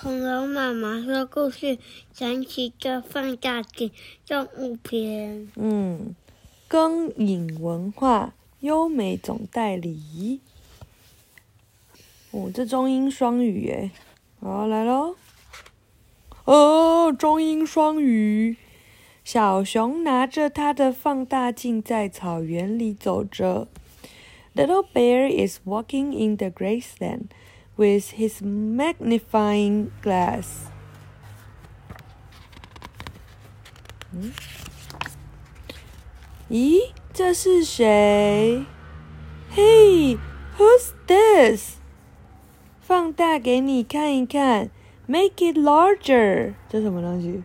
恐龙妈妈说故事，神奇的放大镜动物篇。嗯，光影文化优美总代理。哦，这中英双语耶！好，来喽。哦，中英双语。小熊拿着它的放大镜在草原里走着。Little bear is walking in the grassland with his magnifying glass. 嗯，咦，这是谁？Hey, who's this? 放大给你看一看，Make it larger。这什么东西？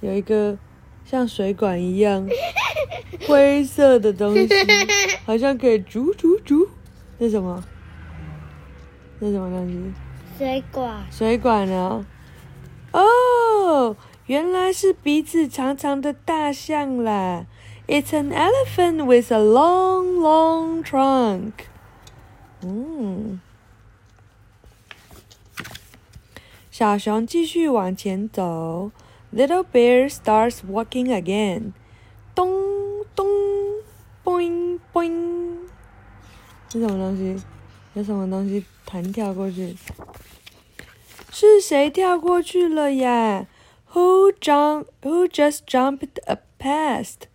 有一个像水管一样灰色的东西，好像可以煮煮煮。这什么？这什么东西？水管。水管呢！哦，原来是鼻子长长的大象啦！It's an elephant with a long, long trunk. 嗯，小熊继续往前走。Little bear starts walking again. 咚咚，boing boing。是什么东西？有什么东西弹跳过去？是谁跳过去了呀？Who jump? Who just jumped a past?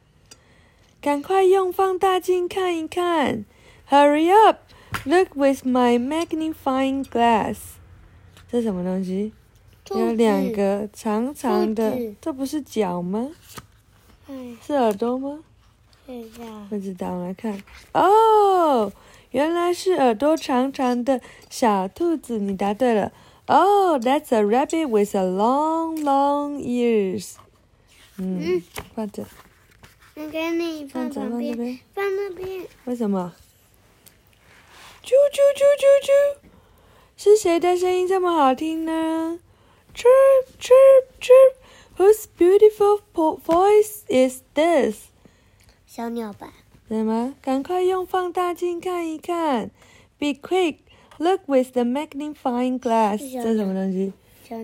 赶快用放大镜看一看！Hurry up! Look with my magnifying glass. 这什么东西？有两个长长的，这不是脚吗？是耳朵吗？不知道，来看。哦，原来是耳朵长长的小兔子，你答对了。Oh, that's a rabbit with a long, long ears. 嗯，放着。我给你放旁边，放那边。为什么？啾啾啾啾啾！是谁的声音这么好听呢？Chirp, chirp, chirp. Whose beautiful voice is this? 小鸟吧。什么？赶快用放大镜看一看。Be quick. Look with the magnifying glass，这什么东西？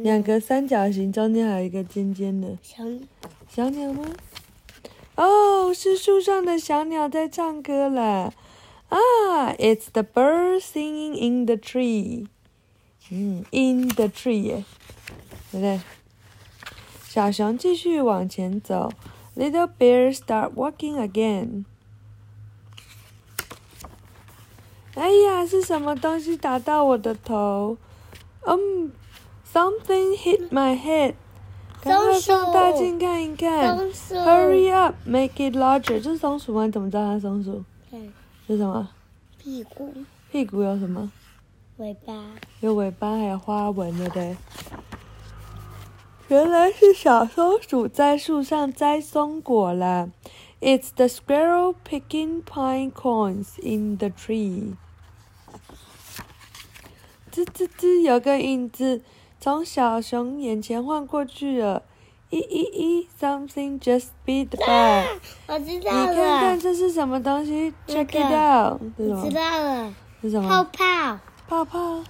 两个三角形中间还有一个尖尖的。小小鸟吗？哦，是树上的小鸟在唱歌了。啊，It's the bird singing in the tree。嗯，in the tree 耶，对不对？小熊继续往前走。Little bear start walking again。哎呀，是什么东西打到我的头？嗯，something hit my head。赶快放大镜看一看。Hurry up, make it larger。这是松鼠吗？你怎么知道它是松鼠？对。是什么？屁股。屁股有什么？尾巴。有尾巴，还有花纹，对不对？原来是小松鼠在树上摘松果了。It's the squirrel picking pine cones in the tree. 吱吱吱，有个影子从小熊眼前晃过去了。咦咦咦，something just beat by。我知道了。你看看这是什么东西？Check it out。我知道了。是什么？泡泡。泡泡。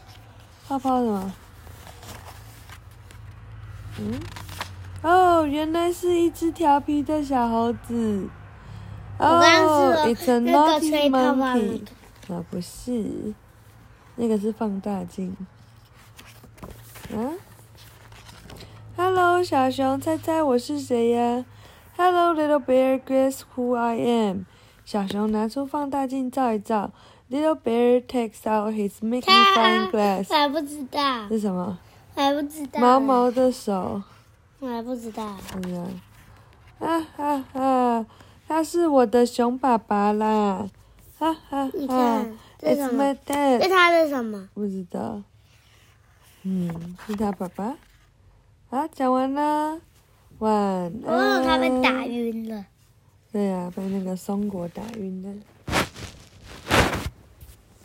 泡泡什么？嗯。哦，原来是一只调皮的小猴子。哦，It's a naughty monkey。啊，不是。那个是放大镜。啊？Hello，小熊，猜猜我是谁呀？Hello, little bear, guess who I am？小熊拿出放大镜照一照。Little bear takes out his magnifying glass。还不知道。是什么？还不知道。毛毛的手。我还不知道。是啊。啊哈哈，他是我的熊爸爸啦！哈哈哈。It's my dad。是他的什么？不知道。嗯，是他爸爸。啊，讲完了。晚安。哦，他被打晕了。对呀，被那个松果打晕了。